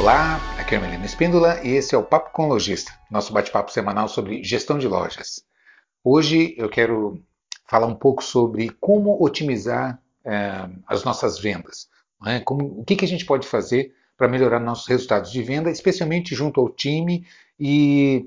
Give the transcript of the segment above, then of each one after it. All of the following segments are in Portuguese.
Olá, aqui é a Melina Espíndola e esse é o Papo com Lojista, nosso bate-papo semanal sobre gestão de lojas. Hoje eu quero falar um pouco sobre como otimizar é, as nossas vendas. Né? Como, o que, que a gente pode fazer para melhorar nossos resultados de venda, especialmente junto ao time e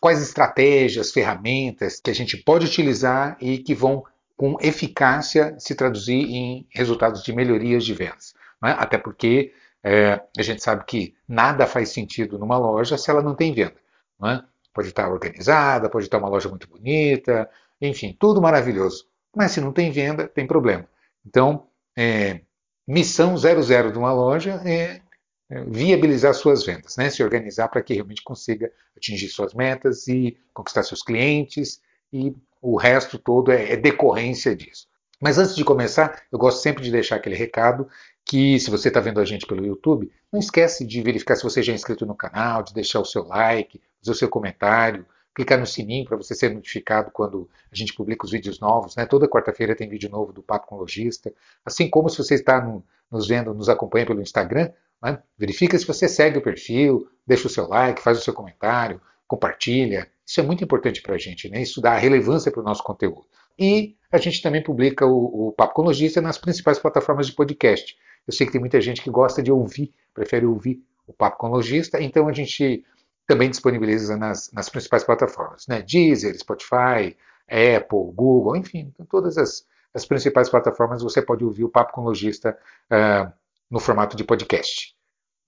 quais estratégias, ferramentas que a gente pode utilizar e que vão com eficácia se traduzir em resultados de melhorias de vendas. Né? Até porque é, a gente sabe que nada faz sentido numa loja se ela não tem venda. Né? Pode estar organizada, pode estar uma loja muito bonita, enfim, tudo maravilhoso. Mas se não tem venda, tem problema. Então, é, missão 00 de uma loja é, é viabilizar suas vendas, né? se organizar para que realmente consiga atingir suas metas e conquistar seus clientes e o resto todo é, é decorrência disso. Mas antes de começar, eu gosto sempre de deixar aquele recado que se você está vendo a gente pelo YouTube, não esquece de verificar se você já é inscrito no canal, de deixar o seu like, fazer o seu comentário, clicar no sininho para você ser notificado quando a gente publica os vídeos novos. Né? Toda quarta-feira tem vídeo novo do Papo com Logista. Assim como se você está no, nos vendo, nos acompanha pelo Instagram, né? verifica se você segue o perfil, deixa o seu like, faz o seu comentário, compartilha. Isso é muito importante para a gente, né? isso dá relevância para o nosso conteúdo. E a gente também publica o, o Papo com Logista nas principais plataformas de podcast. Eu sei que tem muita gente que gosta de ouvir, prefere ouvir o Papo com Logista, então a gente também disponibiliza nas, nas principais plataformas, né? Deezer, Spotify, Apple, Google, enfim, todas as, as principais plataformas você pode ouvir o Papo com Logista uh, no formato de podcast.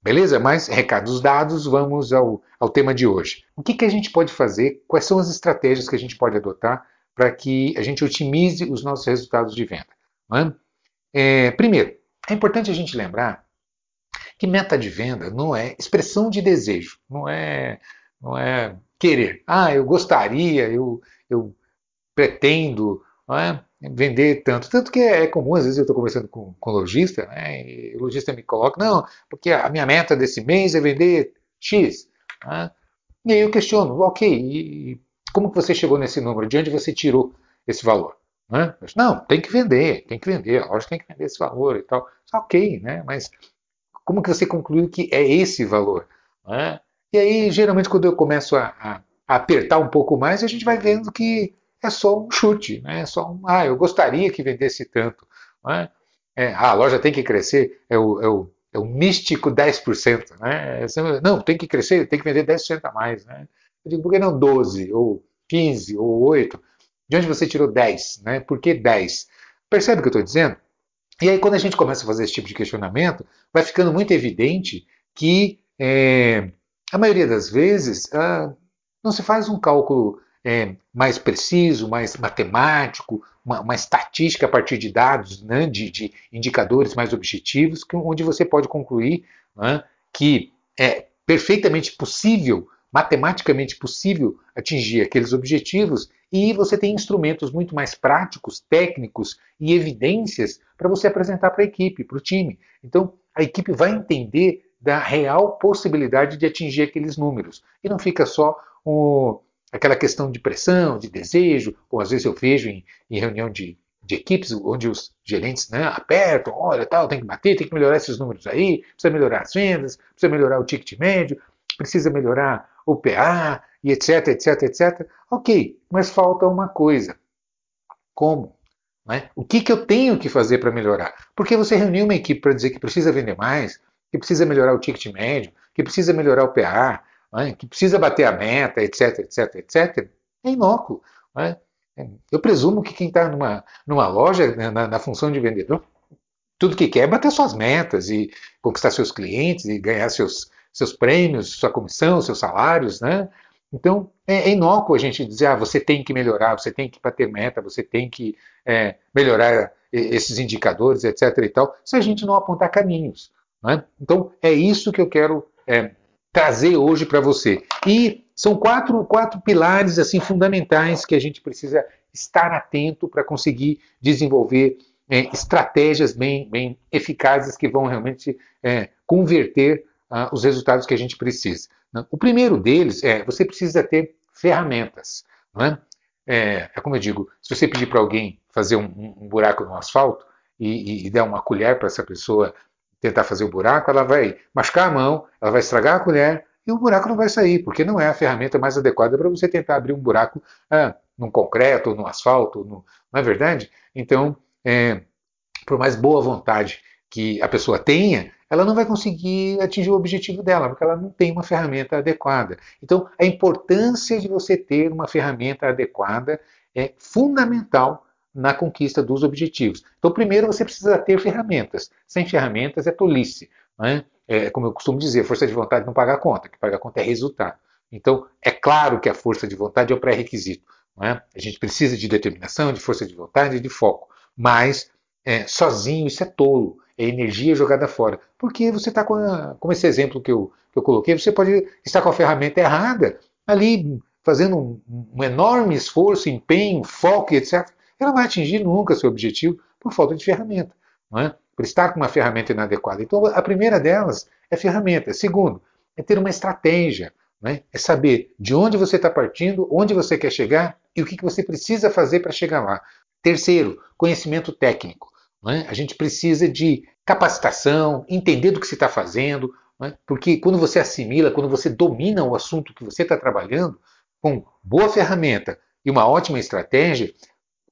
Beleza? Mas, recados dados, vamos ao, ao tema de hoje. O que, que a gente pode fazer? Quais são as estratégias que a gente pode adotar para que a gente otimize os nossos resultados de venda? É, primeiro, é importante a gente lembrar que meta de venda não é expressão de desejo, não é, não é querer. Ah, eu gostaria, eu, eu pretendo é? vender tanto. Tanto que é comum, às vezes eu estou conversando com, com lojista, né, e o lojista me coloca, não, porque a minha meta desse mês é vender X. Né? E aí eu questiono, ok, e como que você chegou nesse número? De onde você tirou esse valor? Né? Não, tem que vender, tem que vender, a loja tem que vender esse valor e tal. Ok, né? Mas como que você concluiu que é esse valor? Né? E aí, geralmente, quando eu começo a, a, apertar um pouco mais, a gente vai vendo que é só um chute, né? é só um, ah, eu gostaria que vendesse tanto. Né? É, ah, a loja tem que crescer, é o, é o, é o místico 10%. Né? Não, tem que crescer, tem que vender 10% a mais. Né? Eu digo, por que não 12, ou 15, ou 8? De onde você tirou 10? Né? Por que 10? Percebe o que eu estou dizendo? E aí, quando a gente começa a fazer esse tipo de questionamento, vai ficando muito evidente que, é, a maioria das vezes, ah, não se faz um cálculo é, mais preciso, mais matemático, uma, uma, estatística a partir de dados, né, de, de, indicadores mais objetivos, que, onde você pode concluir né, que é perfeitamente possível, matematicamente possível, atingir aqueles objetivos e você tem instrumentos muito mais práticos, técnicos e evidências para você apresentar para a equipe, para o time. Então, a equipe vai entender da real possibilidade de atingir aqueles números. E não fica só o, aquela questão de pressão, de desejo, ou às vezes eu vejo em, em reunião de, de equipes onde os gerentes né, apertam, olha, tal, tem que bater, tem que melhorar esses números aí, precisa melhorar as vendas, precisa melhorar o ticket médio, precisa melhorar o PA, e etc, etc, etc. Ok, mas falta uma coisa. Como? Né? O que, que eu tenho que fazer para melhorar? Porque você reuniu uma equipe para dizer que precisa vender mais, que precisa melhorar o ticket médio, que precisa melhorar o PA, né? que precisa bater a meta, etc, etc, etc. É inócuo. Né? Eu presumo que quem está numa, numa loja, né, na, na função de vendedor, tudo que quer é bater suas metas e conquistar seus clientes e ganhar seus, seus prêmios, sua comissão, seus salários, né? Então, é, é inócuo a gente dizer, ah, você tem que melhorar, você tem que bater meta, você tem que é, melhorar esses indicadores, etc. e tal, se a gente não apontar caminhos. Né? Então, é isso que eu quero é, trazer hoje para você. E são quatro, quatro pilares assim fundamentais que a gente precisa estar atento para conseguir desenvolver é, estratégias bem, bem eficazes que vão realmente é, converter uh, os resultados que a gente precisa. Né? O primeiro deles é você precisa ter ferramentas. Não é? É, é como eu digo, se você pedir para alguém fazer um, um, buraco no asfalto e, e, e der uma colher para essa pessoa tentar fazer o buraco, ela vai machucar a mão, ela vai estragar a colher e o buraco não vai sair, porque não é a ferramenta mais adequada para você tentar abrir um buraco ah, num concreto, no asfalto, no, não é verdade? Então, é, por mais boa vontade que a pessoa tenha, ela não vai conseguir atingir o objetivo dela, porque ela não tem uma ferramenta adequada. Então, a importância de você ter uma ferramenta adequada é fundamental na conquista dos objetivos. Então, primeiro você precisa ter ferramentas. Sem ferramentas é tolice. Né? É, como eu costumo dizer, força de vontade não paga a conta, que paga a conta é resultado. Então, é claro que a força de vontade é o pré-requisito. É? A gente precisa de determinação, de força de vontade e de foco. Mas, é, sozinho, isso é tolo. É energia jogada fora. Porque você está com, como esse exemplo que eu, que eu coloquei, você pode estar com a ferramenta errada, ali fazendo um, um enorme esforço, empenho, foco, etc ela não vai atingir nunca seu objetivo por falta de ferramenta, não é? por estar com uma ferramenta inadequada. Então, a primeira delas é ferramenta. Segundo, é ter uma estratégia, é? é saber de onde você está partindo, onde você quer chegar e o que, que você precisa fazer para chegar lá. Terceiro, conhecimento técnico. É? A gente precisa de capacitação, entender do que se está fazendo, é? porque quando você assimila, quando você domina o assunto que você está trabalhando, com boa ferramenta e uma ótima estratégia,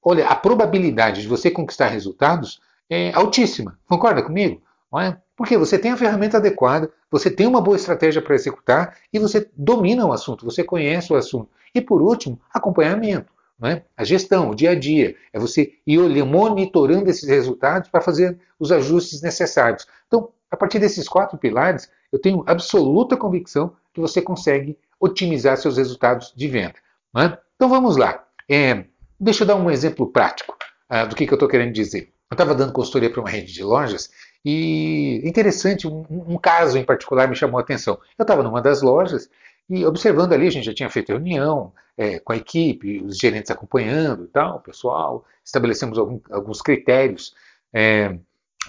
olha, a probabilidade de você conquistar resultados é altíssima. Concorda comigo? É? Porque você tem a ferramenta adequada, você tem uma boa estratégia para executar e você domina o assunto, você conhece o assunto. E por último, acompanhamento. É? A gestão, o dia a dia, é você ir olhando, monitorando esses resultados para fazer os ajustes necessários. Então, a partir desses quatro pilares, eu tenho absoluta convicção que você consegue otimizar seus resultados de venda. É? Então vamos lá. É, Deixa eu dar um exemplo prático uh, do que, que eu estou querendo dizer. Eu estava dando consultoria para uma rede de lojas e interessante, um, um, caso em particular me chamou a atenção. Eu estava numa das lojas e observando ali, a gente já tinha feito reunião é, com a equipe, os gerentes acompanhando e tal, o pessoal, estabelecemos algum, alguns critérios é,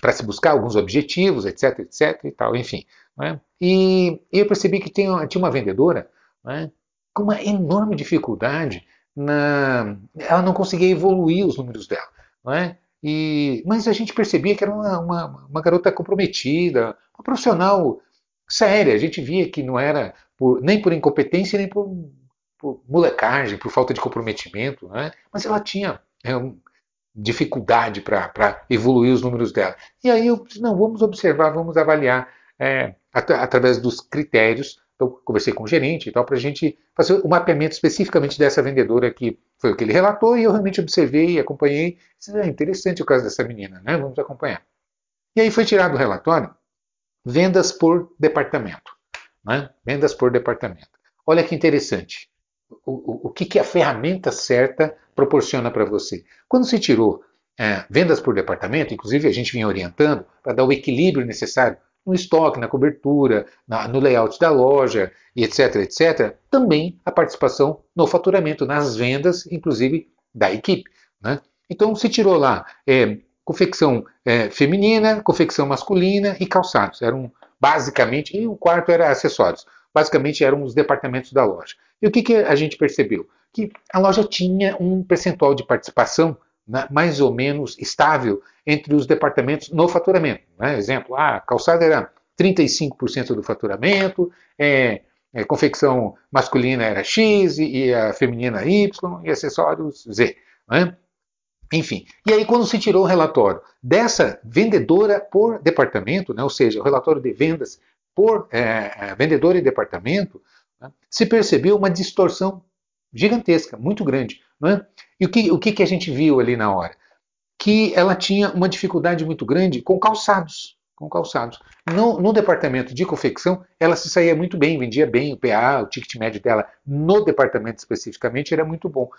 para se buscar alguns objetivos, etc, etc e tal, enfim. Né? E, e, eu percebi que tinha, tinha uma vendedora né, com uma enorme dificuldade na, ela não conseguia evoluir os números dela. Não é? E, mas a gente percebia que era uma, uma, uma, garota comprometida, uma profissional séria. A gente via que não era por, nem por incompetência, nem por, por, molecagem, por falta de comprometimento. Não é? Mas ela tinha é, dificuldade para evoluir os números dela. E aí eu disse, não, vamos observar, vamos avaliar é, at através dos critérios então, conversei com o gerente e tal, para a gente fazer o um mapeamento especificamente dessa vendedora que foi o que ele relatou e eu realmente observei e acompanhei. É interessante o caso dessa menina, né? Vamos acompanhar. E aí foi tirado o relatório vendas por departamento. Né? Vendas por departamento. Olha que interessante. O, o, o que, que a ferramenta certa proporciona para você? Quando se tirou é, vendas por departamento, inclusive a gente vinha orientando para dar o equilíbrio necessário no estoque, na cobertura, na, no layout da loja e etc, etc, também a participação no faturamento, nas vendas, inclusive da equipe. Né? Então se tirou lá é, confecção é, feminina, confecção masculina e calçados. Eram basicamente, e o quarto era acessórios. Basicamente eram os departamentos da loja. E o que, que a gente percebeu? Que a loja tinha um percentual de participação né, mais ou menos estável entre os departamentos no faturamento. Né? Exemplo, a calçada era 35% do faturamento, é, é, confecção masculina era X e a feminina Y e acessórios Z. Né? Enfim, e aí quando se tirou o relatório dessa vendedora por departamento, né, ou seja, o relatório de vendas por é, é vendedor e departamento, né, se percebeu uma distorção gigantesca, muito grande. Né? E o que, o que, que a gente viu ali na hora? Que ela tinha uma dificuldade muito grande com calçados. Com calçados. No, no departamento de confecção, ela se saía muito bem, vendia bem o PA, o ticket médio dela, no departamento especificamente, era muito bom.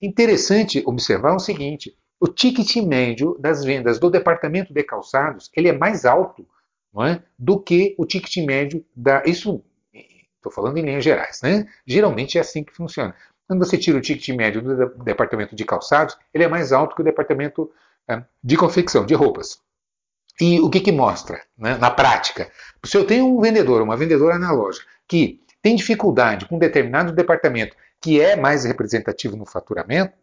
Interessante observar o seguinte: o ticket médio das vendas do departamento de calçados ele é mais alto não é, do que o ticket médio da. Isso estou falando em linhas gerais, né? Geralmente é assim que funciona. Quando você tira o ticket médio do departamento de calçados, ele é mais alto que o departamento é, de confecção, de roupas. E o que, que mostra né, na prática? Se eu tenho um vendedor, uma vendedora na loja, que tem dificuldade com um determinado departamento que é mais representativo no faturamento,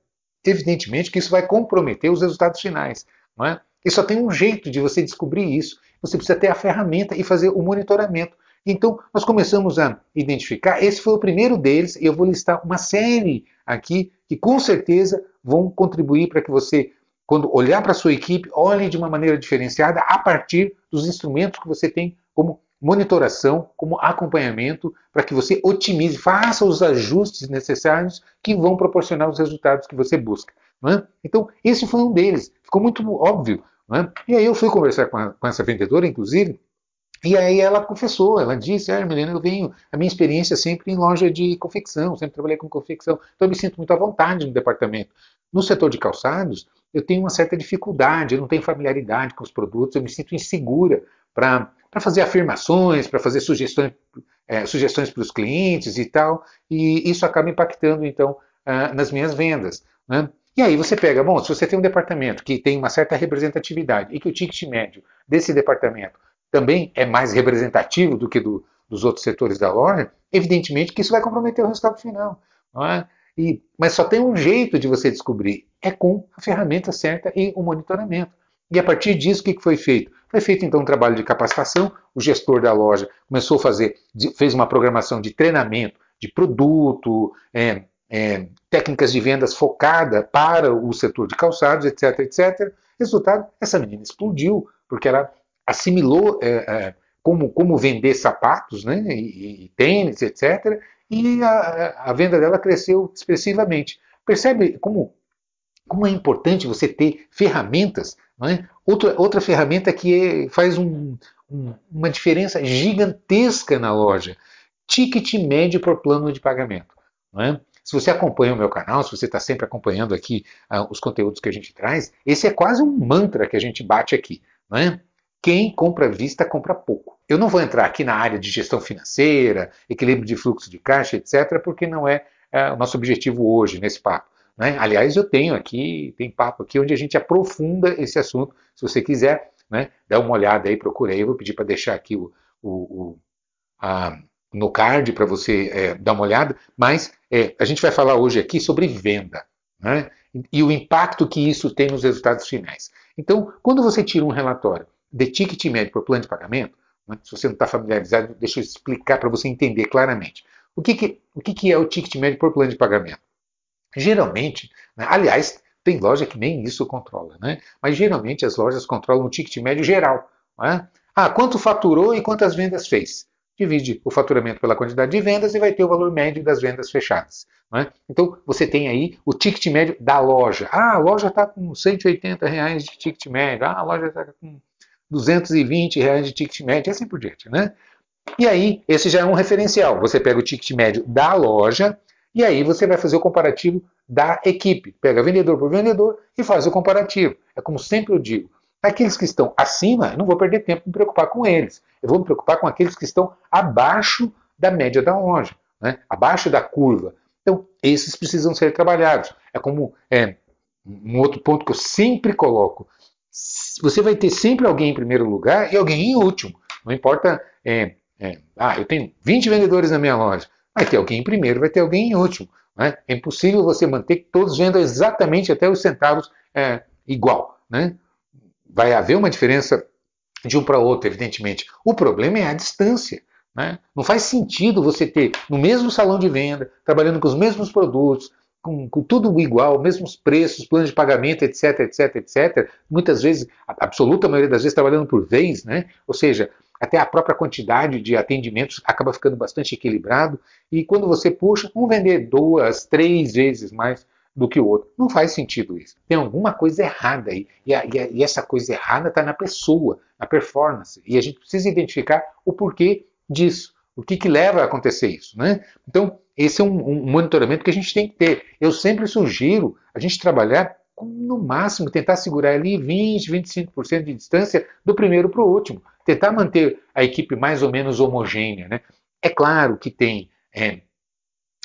evidentemente que isso vai comprometer os resultados finais. Não é? E só tem um jeito de você descobrir isso, você precisa ter a ferramenta e fazer o monitoramento. Então, nós começamos a identificar, esse foi o primeiro deles, e eu vou listar uma série aqui que com certeza vão contribuir para que você, quando olhar para a sua equipe, olhe de uma maneira diferenciada a partir dos instrumentos que você tem como monitoração, como acompanhamento, para que você otimize, faça os ajustes necessários que vão proporcionar os resultados que você busca. É? Então, esse foi um deles. Ficou muito óbvio. É? E aí eu fui conversar com, a, com essa vendedora, inclusive, e aí ela confessou, ela disse, ah, Milena, eu venho, a minha experiência é sempre em loja de confecção, sempre trabalhei com confecção, então eu me sinto muito à vontade no departamento. No setor de calçados, eu tenho uma certa dificuldade, eu não tenho familiaridade com os produtos, eu me sinto insegura para fazer afirmações, para fazer sugestões, é, sugestões para os clientes e tal, e isso acaba impactando, então, uh, nas minhas vendas. Né? E aí você pega, bom, se você tem um departamento que tem uma certa representatividade e que o ticket médio desse departamento também é mais representativo do que do, dos outros setores da loja, evidentemente que isso vai comprometer o resultado final. É? E, mas só tem um jeito de você descobrir, é com a ferramenta certa e o monitoramento. E a partir disso, o que foi feito? Foi feito então um trabalho de capacitação, o gestor da loja começou a fazer, fez uma programação de treinamento de produto, é, é, técnicas de vendas focada para o setor de calçados, etc, etc. Resultado, essa menina explodiu, porque ela assimilou é, é, como, como vender sapatos, né, e, e tênis, etc., e a, a, venda dela cresceu expressivamente. Percebe como, como é importante você ter ferramentas? Né? Outra, outra ferramenta que é, faz um, um, uma diferença gigantesca na loja: ticket médio por plano de pagamento. Né? Se você acompanha o meu canal, se você está sempre acompanhando aqui uh, os conteúdos que a gente traz, esse é quase um mantra que a gente bate aqui. Né? Quem compra à vista compra pouco. Eu não vou entrar aqui na área de gestão financeira, equilíbrio de fluxo de caixa, etc., porque não é, é o nosso objetivo hoje nesse papo. Né? Aliás, eu tenho aqui, tem papo aqui onde a gente aprofunda esse assunto. Se você quiser, né, dá uma olhada aí, procura aí. Eu vou pedir para deixar aqui o, o, o a, no card para você é, dar uma olhada. Mas é, a gente vai falar hoje aqui sobre venda né? e o impacto que isso tem nos resultados finais. Então, quando você tira um relatório de ticket médio por plano de pagamento, né? se você não está familiarizado, deixa eu explicar para você entender claramente. O, que, que, o que, que é o ticket médio por plano de pagamento? Geralmente, né? aliás, tem loja que nem isso controla, né? mas geralmente as lojas controlam o ticket médio geral. Né? Ah, quanto faturou e quantas vendas fez? Divide o faturamento pela quantidade de vendas e vai ter o valor médio das vendas fechadas. Né? Então você tem aí o ticket médio da loja. Ah, a loja está com 180 reais de ticket médio. Ah, a loja está com 220 reais de ticket médio assim por diante, né? E aí, esse já é um referencial. Você pega o ticket médio da loja e aí você vai fazer o comparativo da equipe. Pega vendedor por vendedor e faz o comparativo. É como sempre eu digo. Aqueles que estão acima, eu não vou perder tempo em me preocupar com eles. Eu vou me preocupar com aqueles que estão abaixo da média da loja, né? abaixo da curva. Então, esses precisam ser trabalhados. É como é, um outro ponto que eu sempre coloco você vai ter sempre alguém em primeiro lugar e alguém em último. Não importa, é, é, ah, eu tenho 20 vendedores na minha loja. Vai ter alguém em primeiro, vai ter alguém em último. Né? É impossível você manter que todos vendam exatamente até os centavos é, igual. Né? Vai haver uma diferença de um para outro, evidentemente. O problema é a distância. Né? Não faz sentido você ter no mesmo salão de venda, trabalhando com os mesmos produtos, com, com, tudo igual, mesmos preços, planos de pagamento, etc, etc, etc. Muitas vezes, a absoluta maioria das vezes trabalhando por vez, né? Ou seja, até a própria quantidade de atendimentos acaba ficando bastante equilibrado. E quando você puxa, um vender duas, três vezes mais do que o outro. Não faz sentido isso. Tem alguma coisa errada aí. E, a, e, a, e essa coisa errada está na pessoa, na performance. E a gente precisa identificar o porquê disso. O que, que leva a acontecer isso? Né? Então, esse é um, um, monitoramento que a gente tem que ter. Eu sempre sugiro a gente trabalhar no máximo, tentar segurar ali 20, 25% de distância do primeiro para o último. Tentar manter a equipe mais ou menos homogênea. Né? É claro que tem é,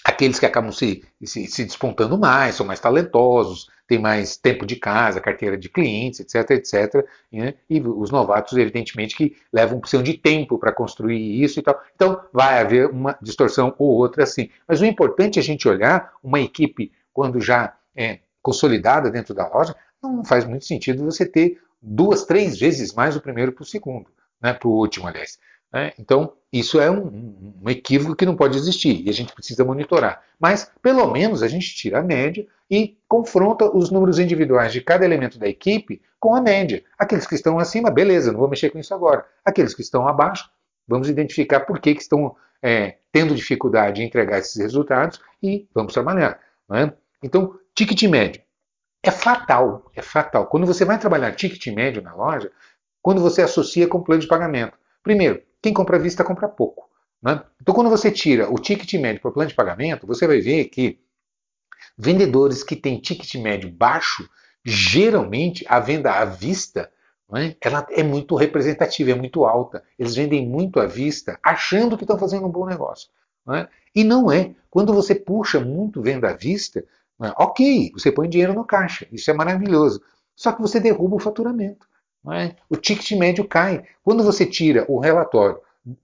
aqueles que acabam se, se, se, despontando mais, são mais talentosos, têm mais tempo de casa, carteira de clientes, etc, etc. Né? E os novatos, evidentemente, que levam precisam de tempo para construir isso e tal. Então, vai haver uma distorção ou outra assim. Mas o importante é a gente olhar uma equipe, quando já é consolidada dentro da loja, não faz muito sentido você ter duas, três vezes mais o primeiro para o segundo. né, para o último, aliás. Né? Então, isso é um, um, equívoco que não pode existir e a gente precisa monitorar. Mas, pelo menos, a gente tira a média e confronta os números individuais de cada elemento da equipe com a média. Aqueles que estão acima, beleza, não vou mexer com isso agora. Aqueles que estão abaixo, vamos identificar por que, que estão é, tendo dificuldade em entregar esses resultados e vamos trabalhar. É? Então, ticket médio. É fatal, é fatal. Quando você vai trabalhar ticket médio na loja, quando você associa com plano de pagamento. Primeiro, quem compra à vista compra pouco. Né? Então, quando você tira o ticket médio para o plano de pagamento, você vai ver que vendedores que têm ticket médio baixo, geralmente a venda à vista é? ela é muito representativa, é muito alta. Eles vendem muito à vista, achando que estão fazendo um bom negócio. Não é? E não é. Quando você puxa muito venda à vista, é? ok, você põe dinheiro no caixa, isso é maravilhoso. Só que você derruba o faturamento. É? O ticket médio cai. Quando você tira o relatório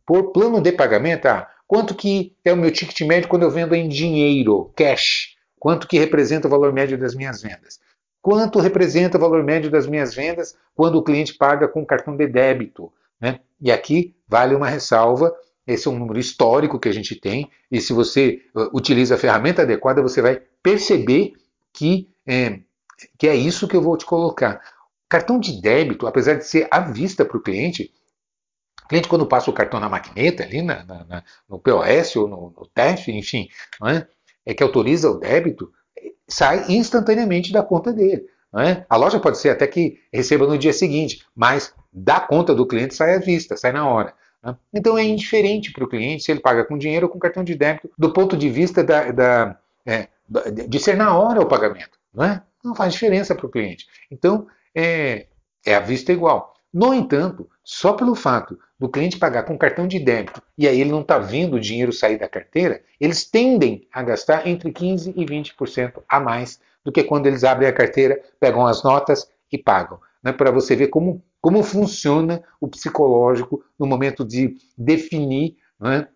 por plano de pagamento, ah, quanto que é o meu ticket médio quando eu vendo em dinheiro, cash? Quanto que representa o valor médio das minhas vendas? Quanto representa o valor médio das minhas vendas quando o cliente paga com cartão de débito? Né? E aqui vale uma ressalva. Esse é um número histórico que a gente tem, e se você uh, utiliza a ferramenta adequada, você vai perceber que é, que é isso que eu vou te colocar. Cartão de débito, apesar de ser à vista para o cliente, o cliente, quando passa o cartão na maquineta, ali na, na, no POS ou no, no TEF, enfim, é? é? que autoriza o débito, sai instantaneamente da conta dele. É? A loja pode ser até que receba no dia seguinte, mas da conta do cliente sai à vista, sai na hora. É? Então é indiferente para o cliente se ele paga com dinheiro ou com cartão de débito, do ponto de vista da, da, é, de ser na hora o pagamento. Não, é? não faz diferença para o cliente. Então é, é à vista igual. No entanto, só pelo fato do cliente pagar com cartão de débito e aí ele não está vendo o dinheiro sair da carteira, eles tendem a gastar entre 15% e 20% a mais do que quando eles abrem a carteira, pegam as notas e pagam. Né, Para você ver como, como funciona o psicológico no momento de definir né,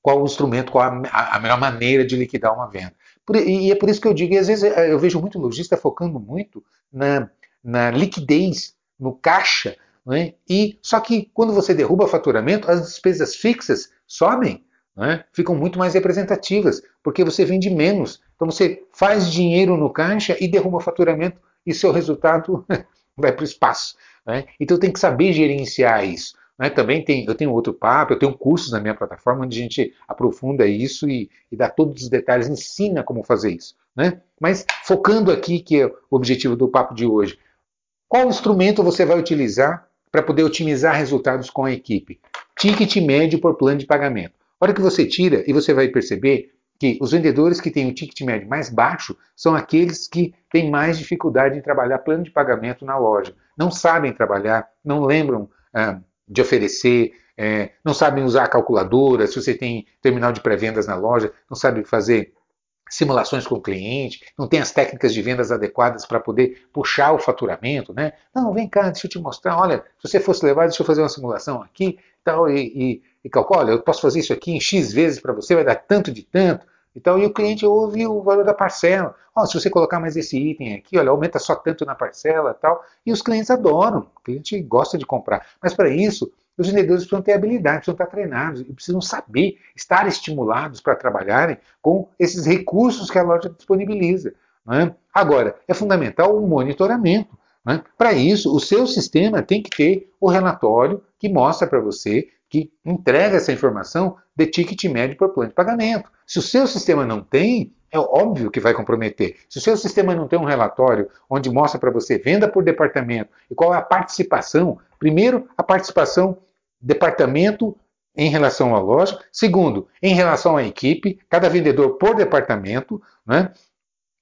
qual o instrumento, qual a, a, melhor maneira de liquidar uma venda. Por, e é por isso que eu digo, e às vezes eu vejo muito lojista focando muito na, na liquidez, no caixa, é? e só que quando você derruba faturamento, as despesas fixas sobem, é? ficam muito mais representativas, porque você vende menos. Então você faz dinheiro no caixa e derruba faturamento e seu resultado vai para o espaço. É? Então tem que saber gerenciar isso. Né? Também tem, eu tenho outro papo, eu tenho cursos na minha plataforma onde a gente aprofunda isso e, e dá todos os detalhes, ensina como fazer isso. Né? Mas focando aqui, que é o objetivo do papo de hoje, qual instrumento você vai utilizar para poder otimizar resultados com a equipe? Ticket médio por plano de pagamento. A hora que você tira, e você vai perceber que os vendedores que têm o ticket médio mais baixo são aqueles que têm mais dificuldade em trabalhar plano de pagamento na loja. Não sabem trabalhar, não lembram ah, de oferecer, é, não sabem usar a calculadora, se você tem terminal de pré-vendas na loja, não sabe fazer simulações com o cliente, não tem as técnicas de vendas adequadas para poder puxar o faturamento, né? Não, vem cá, deixa eu te mostrar, olha, se você fosse levar, deixa eu fazer uma simulação aqui tal, e, e, e calcula, olha, eu posso fazer isso aqui em X vezes para você, vai dar tanto de tanto, e tal, e o cliente ouve o valor da parcela. Oh, se você colocar mais esse item aqui, olha, aumenta só tanto na parcela tal. E os clientes adoram, o cliente gosta de comprar. Mas para isso, os vendedores precisam ter habilidade, precisam estar treinados e precisam saber, estar estimulados para trabalharem com esses recursos que a loja disponibiliza. É? Agora, é fundamental o monitoramento. É? Para isso, o seu sistema tem que ter o relatório que mostra para você, que entrega essa informação de ticket médio por plano de pagamento. Se o seu sistema não tem, é óbvio que vai comprometer. Se o seu sistema não tem um relatório onde mostra para você venda por departamento e qual é a participação, primeiro, a participação departamento em relação à loja, segundo, em relação à equipe, cada vendedor por departamento, né?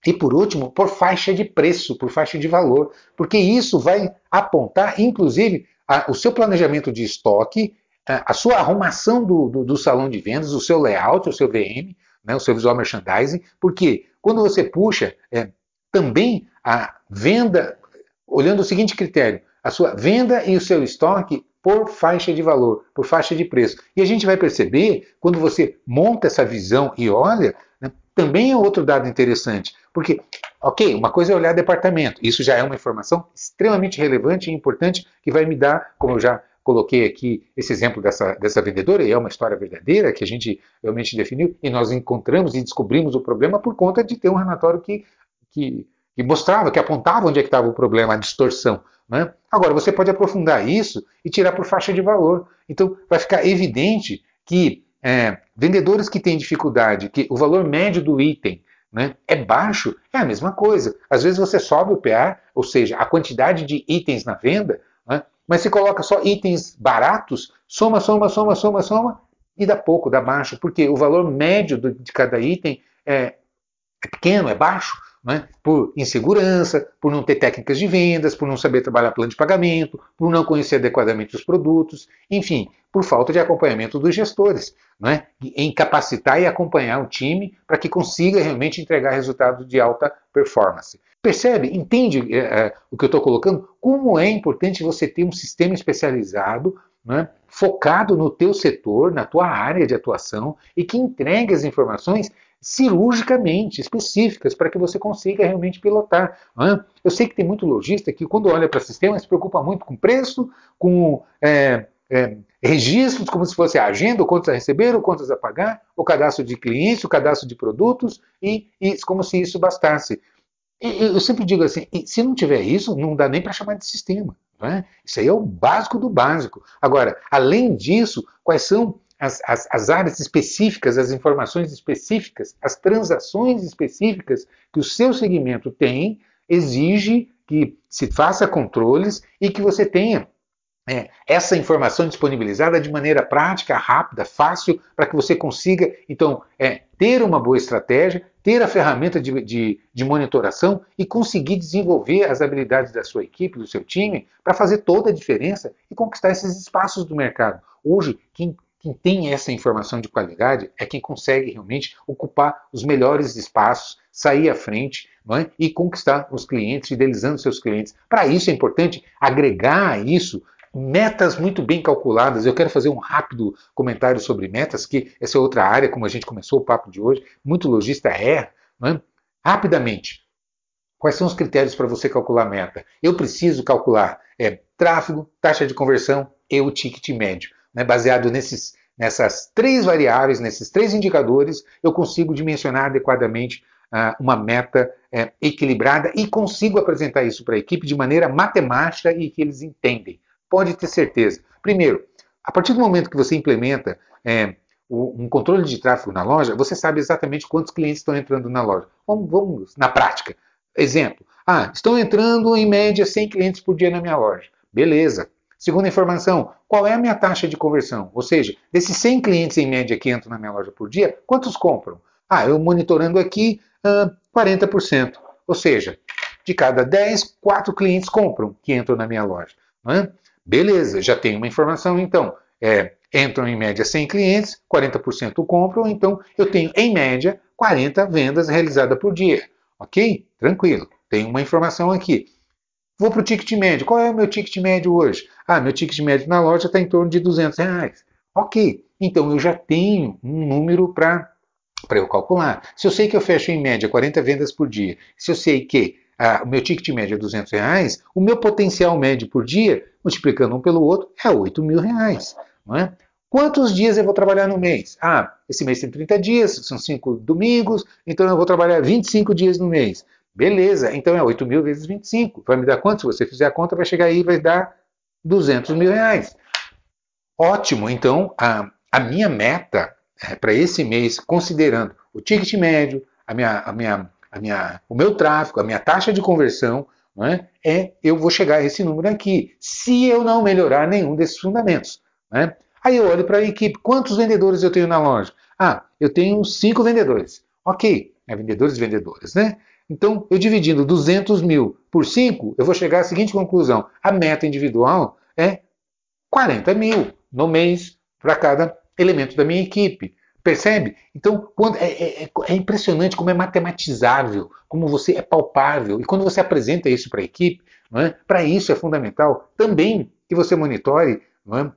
E por último, por faixa de preço, por faixa de valor, porque isso vai apontar, inclusive, a, o seu planejamento de estoque, a, a sua arrumação do, do, do salão de vendas, o seu layout, o seu VM, né, o seu visual merchandising, porque quando você puxa é, também a venda, olhando o seguinte critério, a sua venda e o seu estoque por faixa de valor, por faixa de preço. E a gente vai perceber, quando você monta essa visão e olha, né, também é outro dado interessante. Porque, ok, uma coisa é olhar departamento, isso já é uma informação extremamente relevante e importante que vai me dar, como eu já coloquei aqui esse exemplo dessa, dessa vendedora, e é uma história verdadeira que a gente realmente definiu, e nós encontramos e descobrimos o problema por conta de ter um relatório que, que, que mostrava, que apontava onde é que estava o problema, a distorção. Né? Agora, você pode aprofundar isso e tirar por faixa de valor. Então, vai ficar evidente que é, vendedores que têm dificuldade, que o valor médio do item né, é baixo, é a mesma coisa. Às vezes você sobe o PA, ou seja, a quantidade de itens na venda, né, mas se coloca só itens baratos, soma, soma, soma, soma, soma, e dá pouco, dá baixo, porque o valor médio de cada item é, é pequeno, é baixo né? por insegurança, por não ter técnicas de vendas, por não saber trabalhar plano de pagamento, por não conhecer adequadamente os produtos, enfim, por falta de acompanhamento dos gestores, né? em capacitar e acompanhar o time para que consiga realmente entregar resultados de alta performance. Percebe? Entende é, o que eu estou colocando? Como é importante você ter um sistema especializado né, focado no teu setor, na tua área de atuação e que entregue as informações cirurgicamente específicas para que você consiga realmente pilotar. Né? Eu sei que tem muito lojista que, quando olha para sistema, se preocupa muito com preço, com é, é, registros, como se fosse a agenda, quantos a receber, o quantos a pagar, o cadastro de clientes, o cadastro de produtos, e, e como se isso bastasse. E, eu sempre digo assim: se não tiver isso, não dá nem para chamar de sistema. Né? Isso aí é o básico do básico. Agora, além disso, quais são as, as, as, áreas específicas, as informações específicas, as transações específicas que o seu segmento tem, exige que se faça controles e que você tenha é, essa informação disponibilizada de maneira prática, rápida, fácil, para que você consiga, então, é, ter uma boa estratégia, ter a ferramenta de, de, de, monitoração e conseguir desenvolver as habilidades da sua equipe, do seu time, para fazer toda a diferença e conquistar esses espaços do mercado. Hoje, quem quem tem essa informação de qualidade é quem consegue realmente ocupar os melhores espaços, sair à frente é? e conquistar os clientes, fidelizando seus clientes. Para isso é importante agregar a isso metas muito bem calculadas. Eu quero fazer um rápido comentário sobre metas, que essa é outra área, como a gente começou o papo de hoje, muito lojista erra. É? Rapidamente, quais são os critérios para você calcular meta? Eu preciso calcular é, tráfego, taxa de conversão e o ticket médio né, baseado nesses, nessas três variáveis, nesses três indicadores, eu consigo dimensionar adequadamente uh, uma meta uh, equilibrada e consigo apresentar isso para a equipe de maneira matemática e que eles entendem. Pode ter certeza. Primeiro, a partir do momento que você implementa é, um controle de tráfego na loja, você sabe exatamente quantos clientes estão entrando na loja. Vamos, vamos na prática. Exemplo. Ah, estão entrando em média 100 clientes por dia na minha loja. Beleza. Segunda informação, qual é a minha taxa de conversão? Ou seja, desses 100 clientes em média que entram na minha loja por dia, quantos compram? Ah, eu monitorando aqui, uh, 40%. Ou seja, de cada 10, 4 clientes compram que entram na minha loja. É? Beleza, já tenho uma informação então. É, entram em média 100 clientes, 40% compram, então eu tenho em média 40 vendas realizadas por dia. Ok? Tranquilo. Tenho uma informação aqui. Vou para o ticket médio. Qual é o meu ticket médio hoje? Ah, meu ticket médio na loja está em torno de 200 reais. Ok, então eu já tenho um número para eu calcular. Se eu sei que eu fecho em média 40 vendas por dia, se eu sei que ah, o meu ticket médio é 200 reais, o meu potencial médio por dia, multiplicando um pelo outro, é 8 mil reais. Não é? Quantos dias eu vou trabalhar no mês? Ah, esse mês tem 30 dias, são 5 domingos, então eu vou trabalhar 25 dias no mês. Beleza, então é 8 mil vezes 25. Vai me dar quanto? Se você fizer a conta, vai chegar aí e vai dar 200 mil reais. Ótimo, então a, a minha meta é, para esse mês, considerando o ticket médio, a minha, a minha, a minha, o meu tráfego, a minha taxa de conversão, é? é? eu vou chegar a esse número aqui, se eu não melhorar nenhum desses fundamentos. É? Aí eu olho para a equipe, quantos vendedores eu tenho na loja? Ah, eu tenho cinco vendedores. Ok, é vendedores e vendedoras, né? Então, eu dividindo 200 mil por 5, eu vou chegar à seguinte conclusão: a meta individual é 40 mil no mês para cada elemento da minha equipe. Percebe? Então, quando, é, é, é, é, impressionante como é matematizável, como você é palpável. E quando você apresenta isso para a equipe, é? para isso é fundamental também que você monitore, é?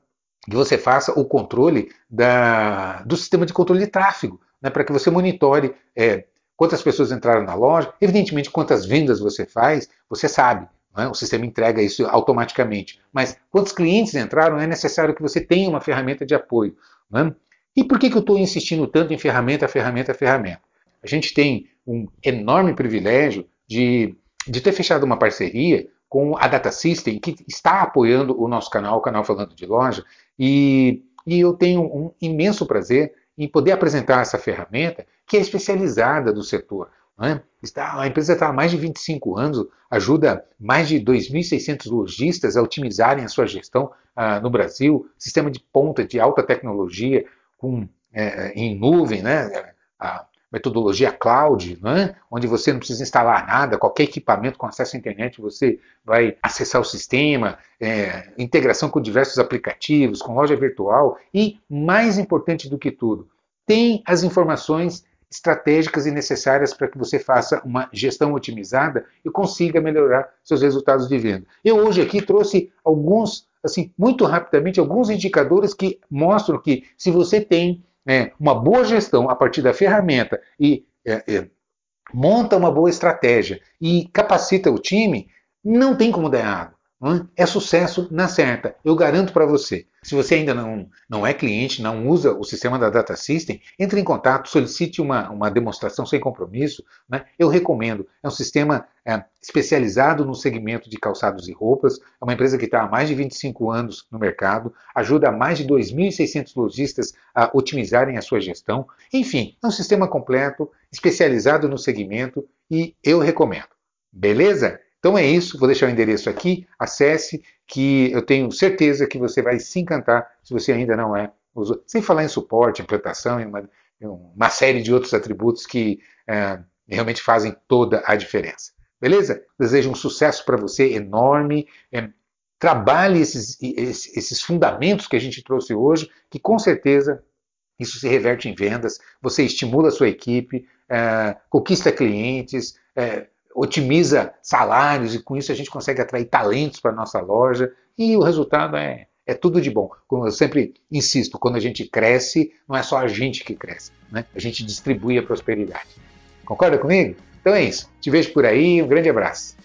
que você faça o controle da, do sistema de controle de tráfego, né? para que você monitore é, quantas pessoas entraram na loja, evidentemente quantas vendas você faz, você sabe. é? o sistema entrega isso automaticamente. Mas quantos clientes entraram, é necessário que você tenha uma ferramenta de apoio. É? E por que, que eu estou insistindo tanto em ferramenta, ferramenta, ferramenta? A gente tem um enorme privilégio de, de ter fechado uma parceria com a Data System, que está apoiando o nosso canal, o canal Falando de Loja, e, e eu tenho um imenso prazer em poder apresentar essa ferramenta que é especializada do setor. É? Está, a empresa está há mais de 25 anos, ajuda mais de 2.600 lojistas a otimizarem a sua gestão ah, no Brasil, sistema de ponta de alta tecnologia, com, é, em nuvem, né? a metodologia cloud, né? onde você não precisa instalar nada, qualquer equipamento com acesso à internet você vai acessar o sistema, é, integração com diversos aplicativos, com loja virtual e, mais importante do que tudo, tem as informações estratégicas e necessárias para que você faça uma gestão otimizada e consiga melhorar seus resultados de venda. Eu hoje aqui trouxe alguns, assim, muito rapidamente, alguns indicadores que mostram que se você tem é, uma boa gestão a partir da ferramenta e é, é, monta uma boa estratégia e capacita o time, não tem como dar errado. É sucesso na certa, eu garanto para você. Se você ainda não, não é cliente, não usa o sistema da Data System, entre em contato, solicite uma, uma demonstração sem compromisso. Né? Eu recomendo. É um sistema é, especializado no segmento de calçados e roupas. É uma empresa que está há mais de 25 anos no mercado, ajuda mais de 2.600 lojistas a otimizarem a sua gestão. Enfim, é um sistema completo, especializado no segmento e eu recomendo. Beleza? Então é isso, vou deixar o endereço aqui, acesse, que eu tenho certeza que você vai se encantar se você ainda não é. Sem falar em suporte, implantação e uma, uma, série de outros atributos que é, realmente fazem toda a diferença. Beleza? Desejo um sucesso para você enorme. É, trabalhe esses, esses, esses fundamentos que a gente trouxe hoje, que com certeza isso se reverte em vendas, você estimula a sua equipe, é, conquista clientes, é, otimiza salários e com isso a gente consegue atrair talentos para a nossa loja e o resultado é, é tudo de bom. Como eu sempre insisto, quando a gente cresce, não é só a gente que cresce, né? a gente distribui a prosperidade. Concorda comigo? Então é isso. Te vejo por aí, um grande abraço.